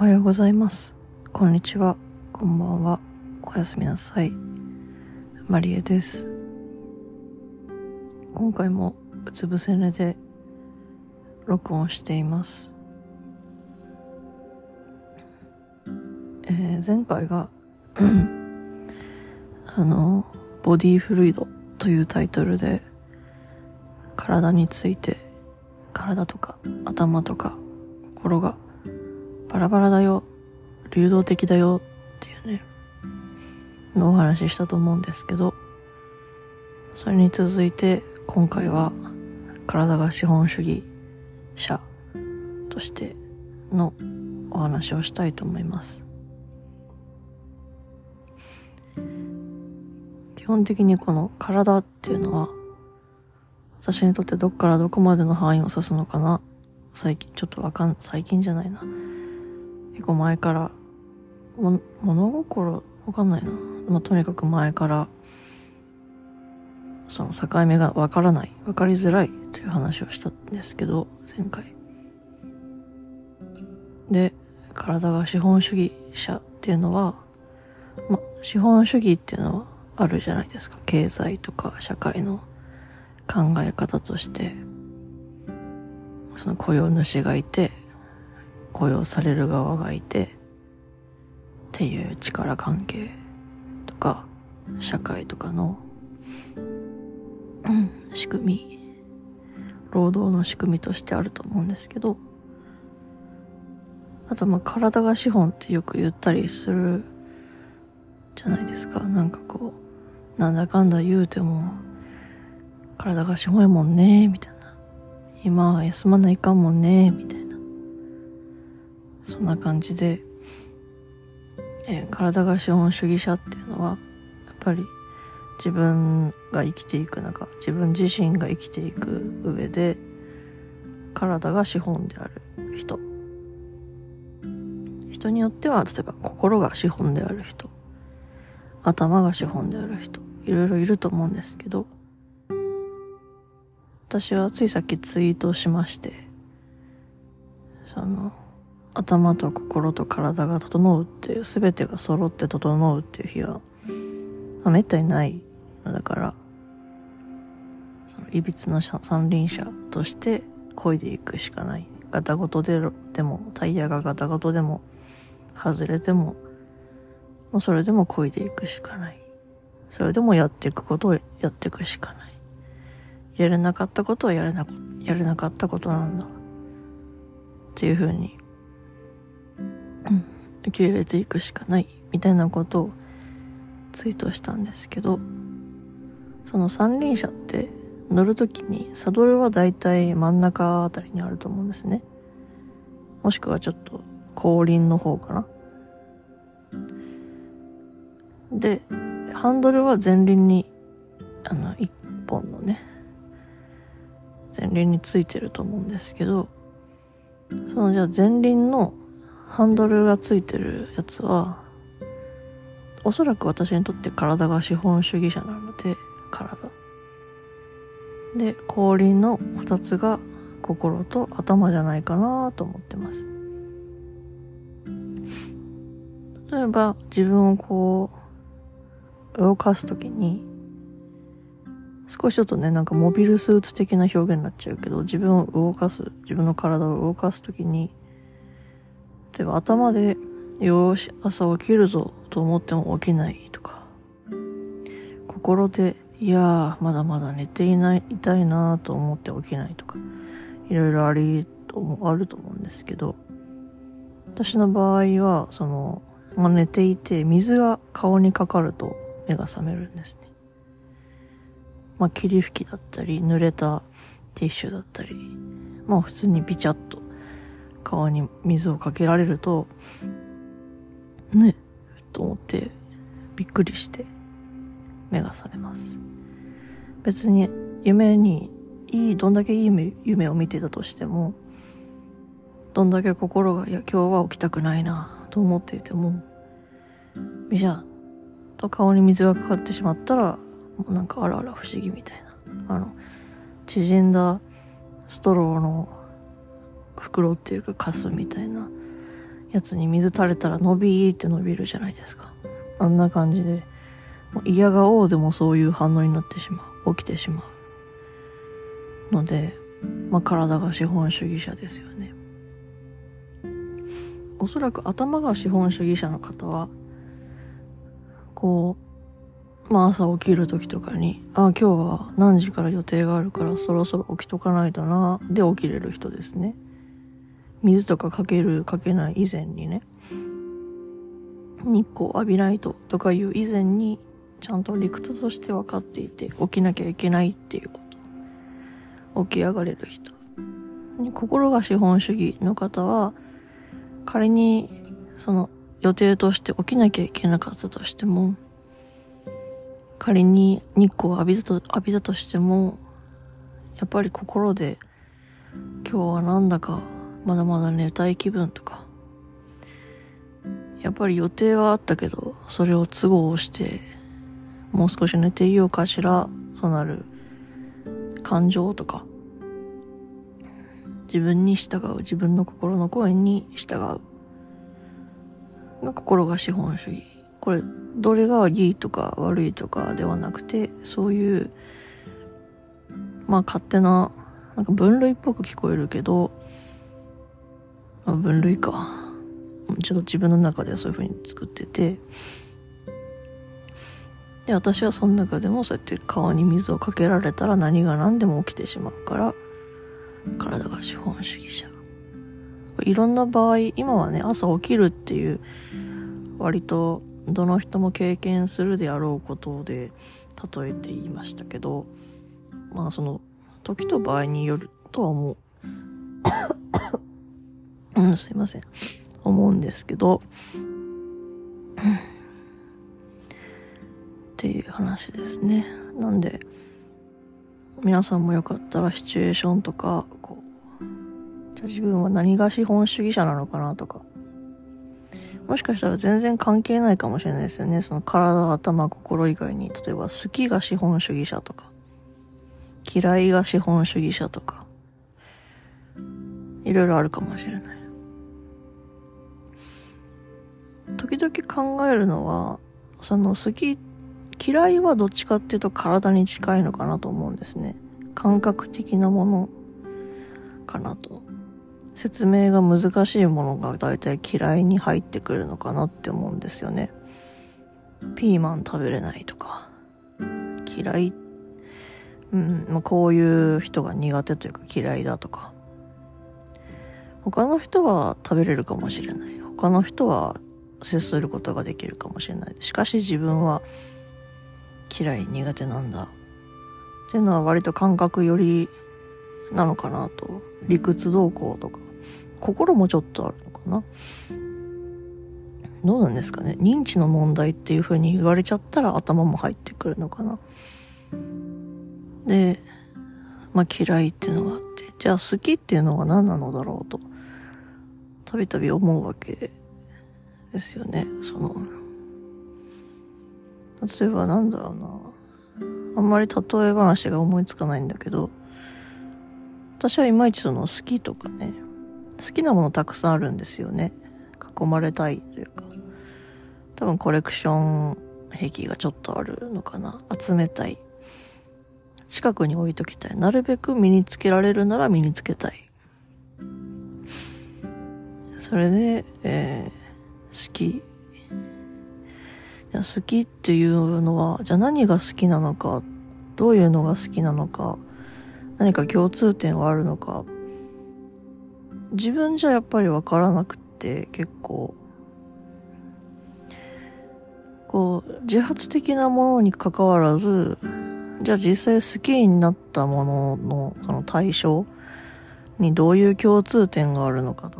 おはようございます。こんにちは。こんばんは。おやすみなさい。マリエです。今回もうつ伏せ寝で録音しています。えー前回が、あの、ボディフルイドというタイトルで体について体とか頭とか心がバラバラだよ。流動的だよ。っていうね。のお話ししたと思うんですけど。それに続いて今回は体が資本主義者としてのお話をしたいと思います。基本的にこの体っていうのは私にとってどっからどこまでの範囲を指すのかな。最近ちょっとわかん最近じゃないな。結構前から。も物心わかんないな、まあ、とにかく前からその境目がわからないわかりづらいという話をしたんですけど前回。で体が資本主義者っていうのはま資本主義っていうのはあるじゃないですか。経済とか社会の考え方として。その雇用主がいて雇用される側がいてっていう力関係とか社会とかのうん仕組み労働の仕組みとしてあると思うんですけどあとまあ体が資本ってよく言ったりするじゃないですか。なんかこうなんだかんだ言うても体が資本やもんねみたいな。今は休まないかもんねみたいな。そんな感じで、えー体が資本主義者っていうのはやっぱり自分が生きていく中自分自身が生きていく上で体が資本である人。人によっては例えば心が資本である人。頭が資本である人。いろいろいると思うんですけど私はついさっきツイートしましてその頭と心と体が整うっていう全てが揃って整うっていう日は、まあ、めったにないのだからそのいびつな三輪車として漕いでいくしかない。ガタゴトででもタイヤがガタゴトでも外れてももうそれでも漕いでいくしかない。それでもやっていくことをやっていくしかない。やれなかったことはやれなやれなかったことなんだ。っていうふうに受け入れていくしかないみたいなことをツイートしたんですけどその三輪車って乗るときにサドルはだいたい真ん中あたりにあると思うんですね。もしくはちょっと後輪の方かな。でハンドルは前輪にあの一本のね前輪についてると思うんですけどそのじゃあ前輪のハンドルがついてるやつはおそらく私にとって体が資本主義者なので体。で後輪の2つが心と頭じゃないかなと思ってます。例えば自分をこう動かすときに少しちょっとねなんかモビルスーツ的な表現になっちゃうけど自分を動かす自分の体を動かすときに例えば頭でよし朝起きるぞと思っても起きないとか。心でいやーまだまだ寝ていないいたいなと思って起きないとか。いろいろありあると思うんですけど。私の場合はその、まあ、寝ていて水が顔にかかると目が覚めるんですね。まあ霧吹きだったり濡れたティッシュだったりまあ普通にビチャッと顔に水をかけられるとねと思ってびっくりして目が覚めます。別に夢にいいどんだけいい夢夢を見てたとしてもどんだけ心がいや今日は起きたくないなと思っていてもビシャッと顔に水がかかってしまったらもうなんかあらあら不思議みたいな。あの縮んだストローの袋っていうかカスみたいなやつに水垂れたら伸びーって伸びるじゃないですか。あんな感じで、嫌がおうでもそういう反応になってしまう。起きてしまう。ので、まあ、体が資本主義者ですよね。おそらく頭が資本主義者の方は、こう、まあ朝起きる時とかに、あ、今日は何時から予定があるからそろそろ起きとかないとな、で起きれる人ですね。水とかかける、かけない以前にね。日光浴びないととかいう以前に、ちゃんと理屈として分かっていて、起きなきゃいけないっていうこと。起き上がれる人。心が資本主義の方は、仮に、その、予定として起きなきゃいけなかったとしても、仮に日光を浴びたと、浴びたとしても、やっぱり心で、今日はなんだか、まだまだ寝たい気分とか、やっぱり予定はあったけど、それを都合して、もう少し寝ていようかしら、となる感情とか、自分に従う、自分の心の声に従う。が心が資本主義。これ、どれがいいとか悪いとかではなくて、そういう、まあ勝手な、なんか分類っぽく聞こえるけど、まあ、分類か。ちょっと自分の中ではそういう風に作ってて、で、私はその中でもそうやって川に水をかけられたら何が何でも起きてしまうから、体が資本主義者。いろんな場合、今はね、朝起きるっていう、割とどの人も経験するであろうことで例えて言いましたけど、まあその、時と場合によるとは思う。ん、すいません。思うんですけど、っていう話ですね。なんで、皆さんもよかったらシチュエーションとか、こう、じゃ自分は何が資本主義者なのかなとか、もしかしたら全然関係ないかもしれないですよね。その体、頭、心以外に、例えば好きが資本主義者とか、嫌いが資本主義者とか、いろいろあるかもしれない。時々考えるのは、その好き、嫌いはどっちかっていうと体に近いのかなと思うんですね。感覚的なものかなと。説明が難しいものが大体嫌いに入ってくるのかなって思うんですよね。ピーマン食べれないとか、嫌い、うん、まあ、こういう人が苦手というか嫌いだとか。他の人は食べれるかもしれない。他の人は接することができるかもしれない。しかし自分は嫌い、苦手なんだ。っていうのは割と感覚よりなのかなと。理屈動向とか。心もちょっとあるのかな。どうなんですかね。認知の問題っていう風に言われちゃったら頭も入ってくるのかな。で、まあ嫌いっていうのがあって。じゃあ好きっていうのは何なのだろうと。たびたび思うわけですよね。その、例えばなんだろうな。あんまり例え話が思いつかないんだけど、私はいまいちその好きとかね、好きなものたくさんあるんですよね。囲まれたいというか。多分コレクション壁がちょっとあるのかな。集めたい。近くに置いときたい。なるべく身につけられるなら身につけたい。それで、え、好き。好きっていうのは、じゃあ何が好きなのか、どういうのが好きなのか、何か共通点はあるのか、自分じゃやっぱりわからなくて、結構、こう、自発的なものに関わらず、じゃあ実際好きになったものの、その対象にどういう共通点があるのかとか、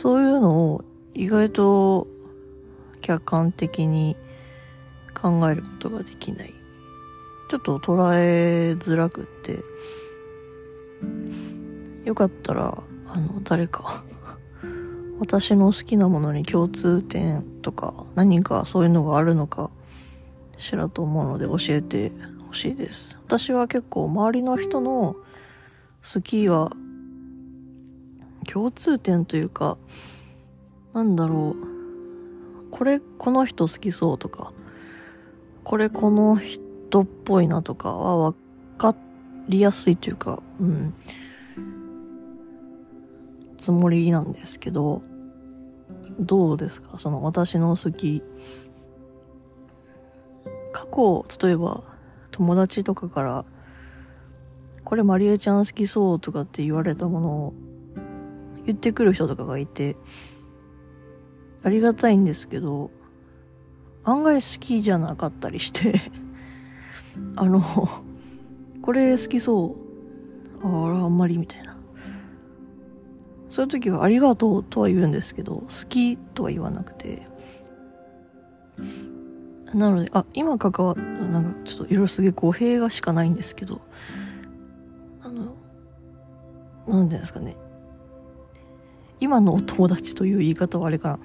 そういうのを意外と客観的に考えることができない。ちょっと捉えづらくって、よかったら、あの、誰か私の好きなものに共通点とか、何かそういうのがあるのか、しらと思うので教えてほしいです。私は結構周りの人の好きは、共通点というか、なんだろう。これ、この人好きそうとか、これこの人っぽいなとかはわかりやすいというか、うん。つもりなんですけど、どうですか？その私の好き。過去、例えば友達とかから、これマリエちゃん好きそうとかって言われたものを言ってくる人とかがいて、ありがたいんですけど、案外好きじゃなかったりして あの、これ好きそう。ああ、あんまりみたいな。そういう時はありがとうとは言うんですけど、好きとは言わなくて。なので、あ、今関わっ、なんかちょっといろいろすげえ語弊がしかないんですけど、あの、なんていうんですかね。今のお友達という言い方はあれか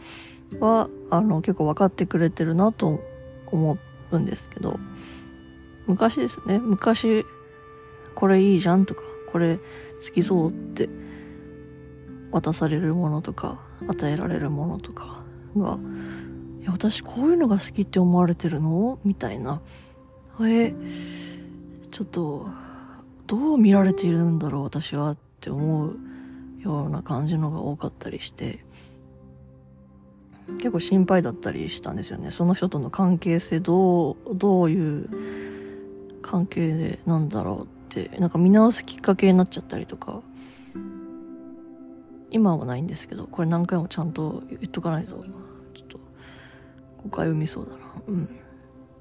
な。は、あの、結構分かってくれてるなと思うんですけど、昔ですね、昔、これいいじゃんとか、これ好きそうって渡されるものとか与えられるものとかが「いや私こういうのが好きって思われてるの?」みたいなえちょっとどう見られているんだろう私はって思うような感じのが多かったりして結構心配だったりしたんですよね。その人との関係性どうどういう関係でなんだろうって。なんか見直すきっかけになっちゃったりとか。今はないんですけどこれ何回もちゃんと言っとかないとちょっと誤解を生みそうだな。うん。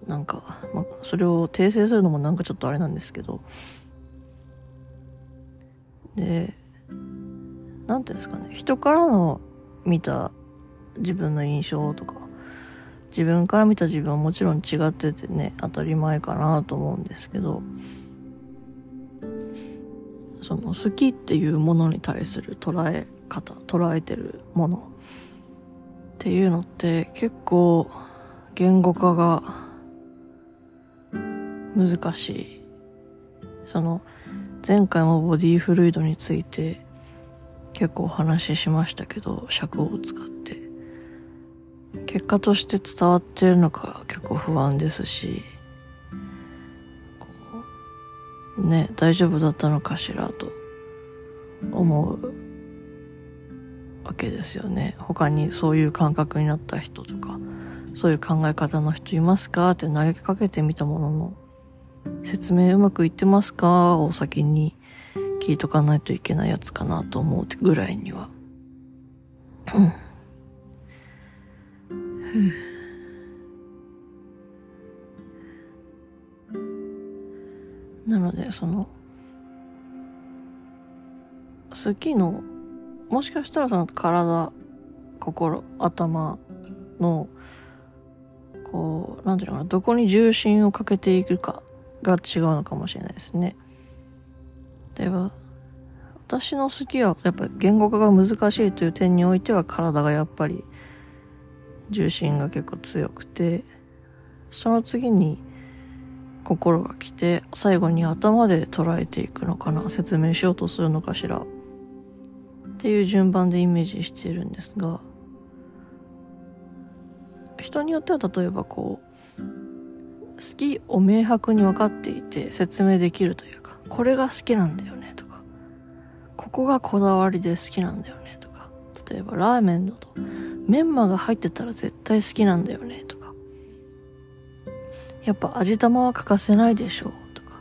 なんか、まあ、それを訂正するのもなんかちょっとあれなんですけど。でなんていうんですかね。人からの見た自分の印象とか自分から見た自分はもちろん違っててね当たり前かなと思うんですけどその好きっていうものに対する捉え方捉えてるものっていうのって結構言語化が難しい。その前回もボディーフルイドについて結構お話ししましたけど尺を使って。結果として伝わってるのか結構不安ですしね大丈夫だったのかしらと思うわけですよね。他にそういう感覚になった人とかそういう考え方の人いますか？って投げかけてみたものの説明うまくいってますか？を先に聞いとかないといけないやつかなと思うぐらいには。なのでその好きのもしかしたらその体、心、頭の、こう、なんていうのかな、どこに重心をかけていくかが違うのかもしれないですね。例えば、私の好きはやっぱ言語化が難しいという点においては体がやっぱり重心が結構強くて、その次に心が来て、最後に頭で捉えていくのかな、説明しようとするのかしら。っていう順番でイメージしているんですが人によっては例えばこう好きを明白に分かっていて説明できるというこれが好きなんだよねとかここがこだわりで好きなんだよねとか例えばラーメンだとメンマが入ってたら絶対好きなんだよねとかやっぱ味玉は欠かせないでしょうとか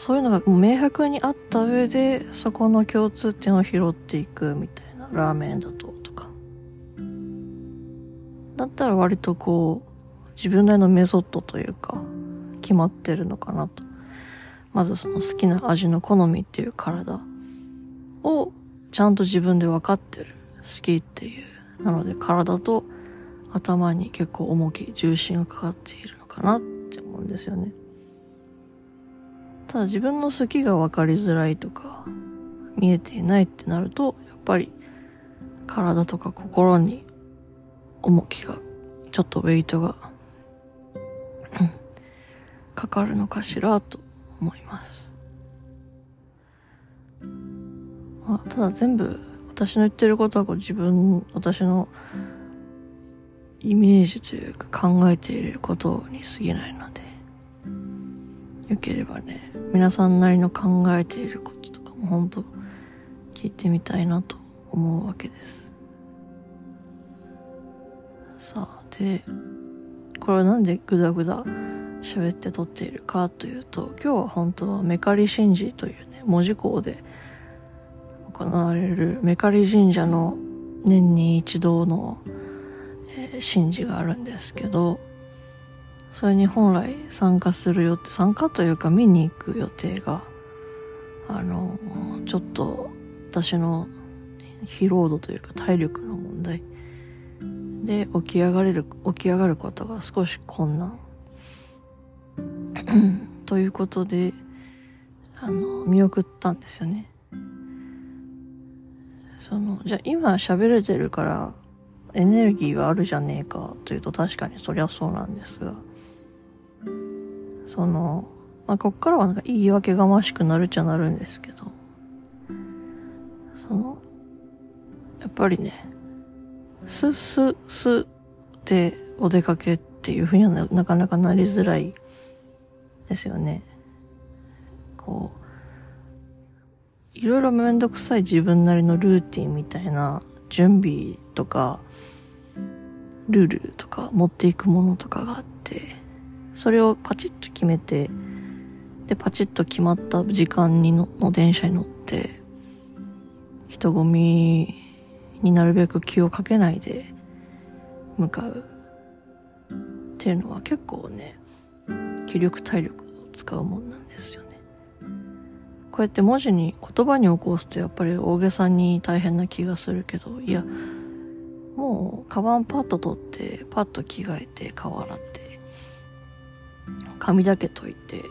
そういうのがもう明白にあった上で、そこの共通点を拾っていくみたいな、ラーメンだととか。だったら割とこう、自分なりのメソッドというか、決まってるのかなと。まずその好きな味の好みっていう体をちゃんと自分で分かってる。好きっていう。なので体と頭に結構重き、重心がかかっているのかなって思うんですよね。ただ自分の好きが分かりづらいとか、見えていないってなると、やっぱり体とか心に重きが、ちょっとウェイトが、かかるのかしらと思います。まあ、ただ全部私の言ってることはこう自分、私のイメージというか考えていることに過ぎないので、よければね、皆さんなりの考えていることとかも本当聞いてみたいなと思うわけです。さあ、で、これはなんでグダグダ喋って撮っているかというと、今日は本当はメカリ神事というね、文字工で行われるメカリ神社の年に一度の、えー、神事があるんですけど、それに本来参加する予定、参加というか見に行く予定が、あの、ちょっと私の疲労度というか体力の問題で起き上がれる、起き上がることが少し困難。ということで、あの、見送ったんですよね。その、じゃあ今喋れてるからエネルギーはあるじゃねえかというと確かにそりゃそうなんですが、その、まあ、こっからはなんか言い訳がましくなるっちゃなるんですけど、その、やっぱりね、す、す、すでお出かけっていうふうにはなかなかなりづらいですよね。こう、いろいろめんどくさい自分なりのルーティンみたいな準備とか、ルールとか持っていくものとかがあって、それをパチッと決めて、で、パチッと決まった時間にのの電車に乗って、人混みになるべく気をかけないで向かうっていうのは結構ね、気力体力を使うもんなんですよね。こうやって文字に言葉に起こすとやっぱり大げさに大変な気がするけど、いや、もうカバンパッと取ってパッと着替えて顔洗って髪だけ解いて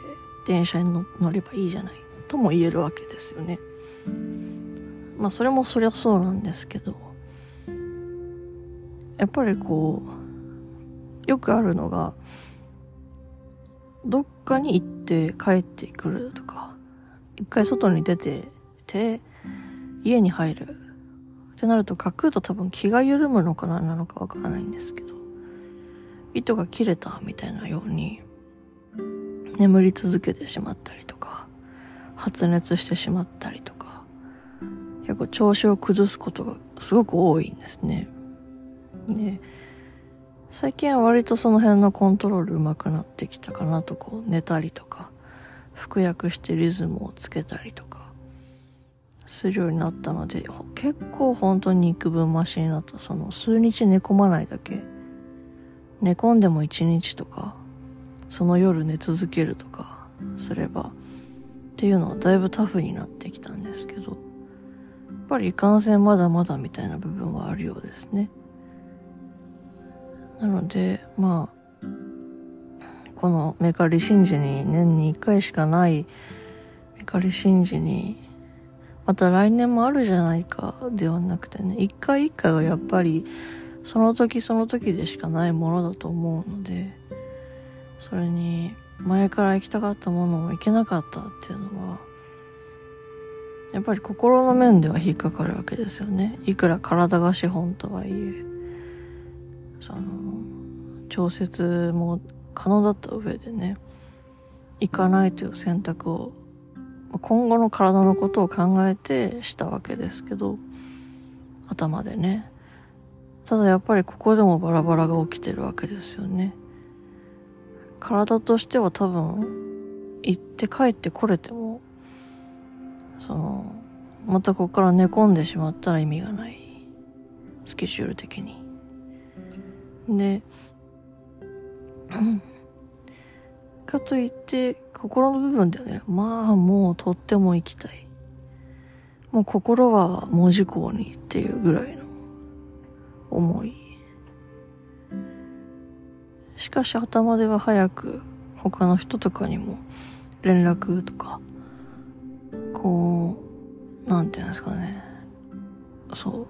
電車に乗ればいいじゃないとも言えるわけですよね。まあそれもそりゃそうなんですけど、やっぱりこう、よくあるのが、どっかに行って帰ってくるとか、一回外に出てて、家に入る。ってなると、書くと多分気が緩むのかななのかわからないんですけど、糸が切れたみたいなように、眠り続けてしまったりとか、発熱してしまったりとか、結構調子を崩すことがすごく多いんですね。で、最近は割とその辺のコントロール上手くなってきたかなと、こう寝たりとか、服薬してリズムをつけたりとか、するようになったので、結構本当に幾分増しになった。その数日寝込まないだけ。寝込んでも一日とか、その夜寝続けるとかすれば、っていうのはだいぶタフになってきたんですけど、やっぱりいかんせんまだまだみたいな部分はあるようですね。なので、まあ、このメカリ神事に年に一回しかないメカリ神事に、また来年もあるじゃないかではなくてね、一回一回がやっぱりその時その時でしかないものだと思うので、それに前から行きたかったものも行けなかったっていうのは、やっぱり心の面では引っかかるわけですよね。いくら体が資本とはいえ。その、調節も可能だった上でね、行かないという選択を、今後の体のことを考えてしたわけですけど、頭でね。ただやっぱりここでもバラバラが起きてるわけですよね。体としては多分、行って帰ってこれても、その、またここから寝込んでしまったら意味がない。スケジュール的に。で、かといって、心の部分ではね、まあもうとっても行きたい。もう心は文字工にっていうぐらいの思い。しかし頭では早く他の人とかにも連絡とか、こう、なんていうんですかね。そう。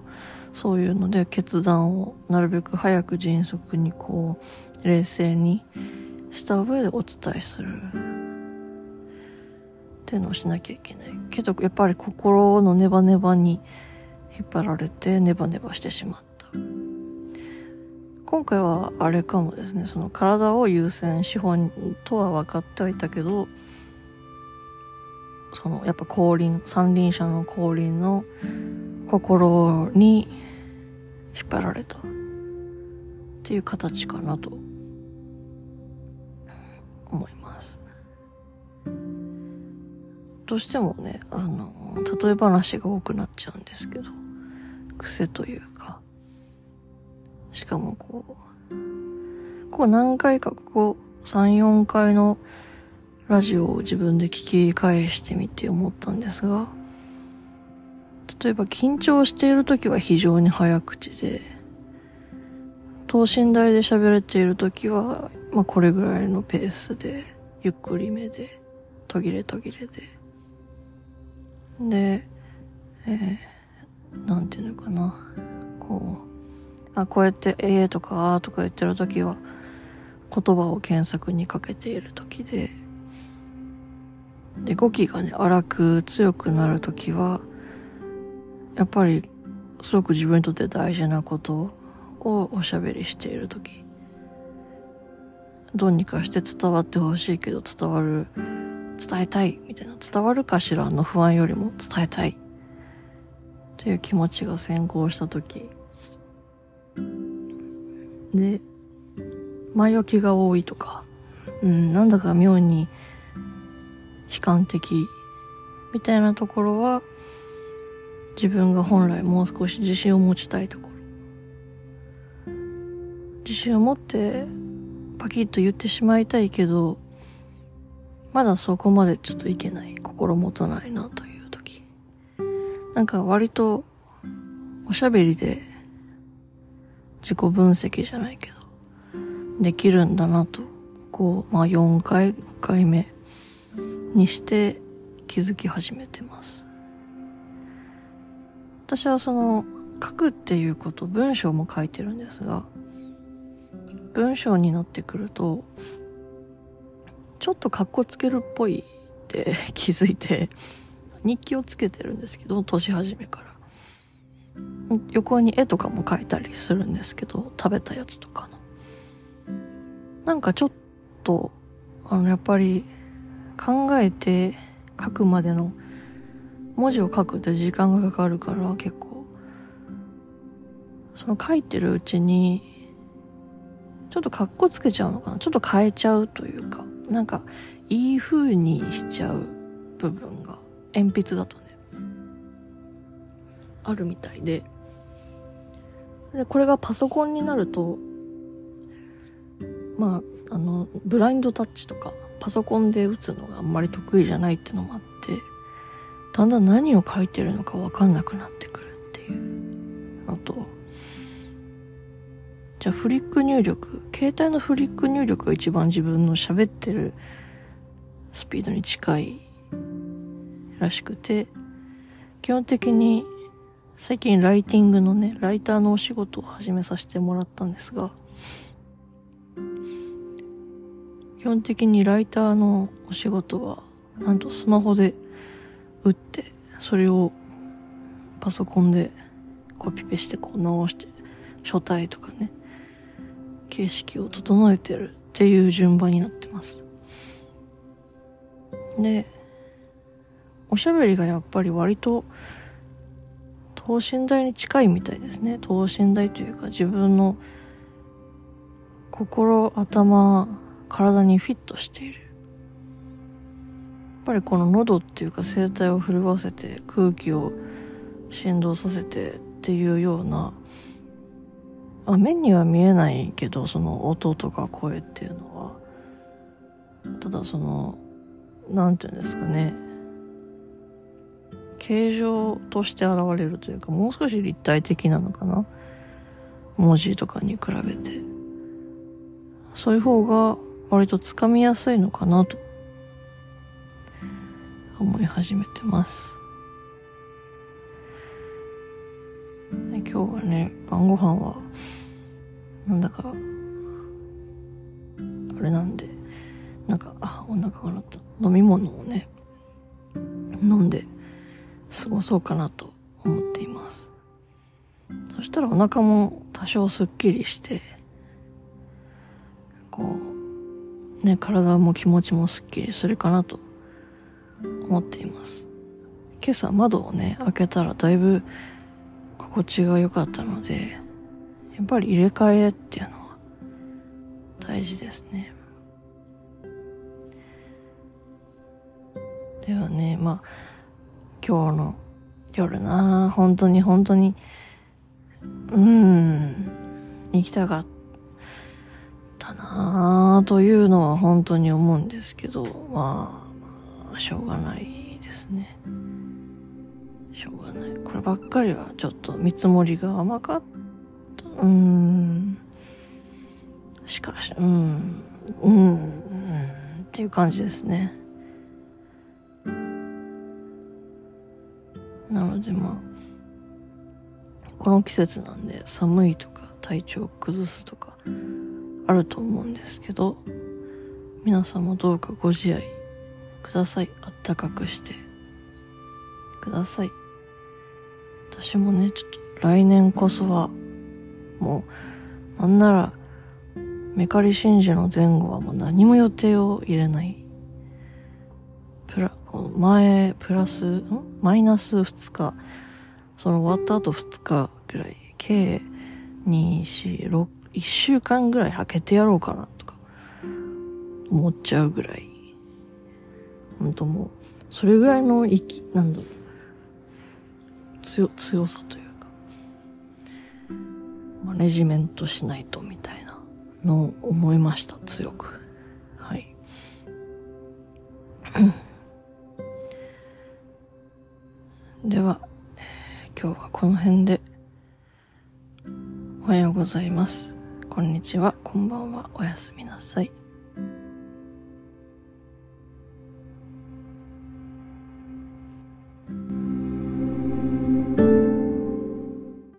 そういうので決断をなるべく早く迅速にこう、冷静にした上でお伝えする。っていうのをしなきゃいけないけどやっぱり心のネバネバに引っ張られてネバネバしてしまった今回はあれかもですねその体を優先資本とは分かってはいたけどそのやっぱ降臨三輪車の降臨の心に引っ張られた。っていう形かなと。思います。どうしてもねあの例え話が多くなっちゃうんですけど癖というか。しかもこうここ何回かここ34回のラジオを自分で聞き返してみて思ったんですが例えば緊張している時は非常に早口で等身大で喋れている時は、まあ、これぐらいのペースで、ゆっくりめで、途切れ途切れで。で、えー、なんていうのかな。こう、あ、こうやって、ええとか、あーとか言ってる時は、言葉を検索にかけている時で、で、語気がね、荒く強くなる時は、やっぱり、すごく自分にとって大事なことをおしゃべりしている時。どうにかして伝わってほしいけど伝わる伝えたいみたいな。伝わるかしらの不安よりも伝えたい。という気持ちが先行した時。で前置きが多いとか。うんなんだか妙に悲観的みたいなところは自分が本来もう少し自信を持ちたいところ。自信を持ってパキッと言ってしまいたいけどまだそこまでちょっといけない。心もとないなという時。なんか割とおしゃべりで自己分析じゃないけどできるんだなとこうまあ4回5回目にして気づき始めてます。私はその書くっていうこと文章も書いてるんですが文章になってくるとちょっとカッコつけるっぽいって 気づいて日記をつけてるんですけど年始めから。横に絵とかも描いたりするんですけど食べたやつとかの。なんかちょっとあのやっぱり考えて書くまでの文字を書くって時間がかかるから結構。その書いてるうちにちょっとかっこつけちゃうのかな？ちょっと変えちゃうというか、なんか、いい風にしちゃう部分が、鉛筆だとね、あるみたいで、で、これがパソコンになると、まあ、あの、ブラインドタッチとか、パソコンで打つのがあんまり得意じゃないってのもあって、だんだん何を書いてるのかわかんなくなってくるっていう。のと、じゃあフリック入力、携帯のフリック入力が一番自分の喋ってるスピードに近いらしくて、基本的に最近ライティングのね、ライターのお仕事を始めさせてもらったんですが、基本的にライターのお仕事は、なんとスマホで打って、それをパソコンでコピペしてこう直して、書体とかね、形式を整えてるっていう順番になってます。で、おしゃべりがやっぱり割と等身大に近いみたいですね。等身大というか自分の心、頭、体にフィットしている。ぱりこの喉っていうか声帯を震わせて空気を振動させてっていうようなあ目には見えないけどその音とか声っていうのは。ただそのなんていうんですかね。形状として現れるというかもう少し立体的なのかな。文字とかに比べて。そういう方が割とつかみやすいのかなと。思い始めてます今日はね晩ご飯はなんだか、あれなんで、なんか、あ、お腹が鳴った。飲み物をね、飲んで過ごそうかなと思っていますそしたらお腹も多少すっきりしてこうね体も気持ちもすっきりするかなと思っています。今朝窓をね開けたらだいぶ心地が良かったのでやっぱり入れ替えっていうのは大事ですね。ではねまあ今日の夜な本当に本当にうん行きたかったなというのは本当に思うんですけどまあしょうがないですね。しょうがない。こればっかりはちょっと見積もりが甘かった。うん。しかしうん。うん、うん、っていう感じですね。なのでまあこの季節なんで寒いとか体調崩すとかあると思うんですけど皆さんもどうかご自愛ください。あったかくして。ください。私もねちょっと来年こそはもうなんならメカリ真珠の前後はもう何も予定を入れない。プラ前プラスん？マイナス2日。その終わった後2日ぐらい。計246 1週間ぐらい空けてやろうかなとか思っちゃうぐらい。本当もうそれぐらいの息なんだろう。強強さというか。マネジメントしないとみたいなのを思いました強く。はい。では、今日はこの辺で。おはようございます。こんにちは、こんばんは、おやすみなさい。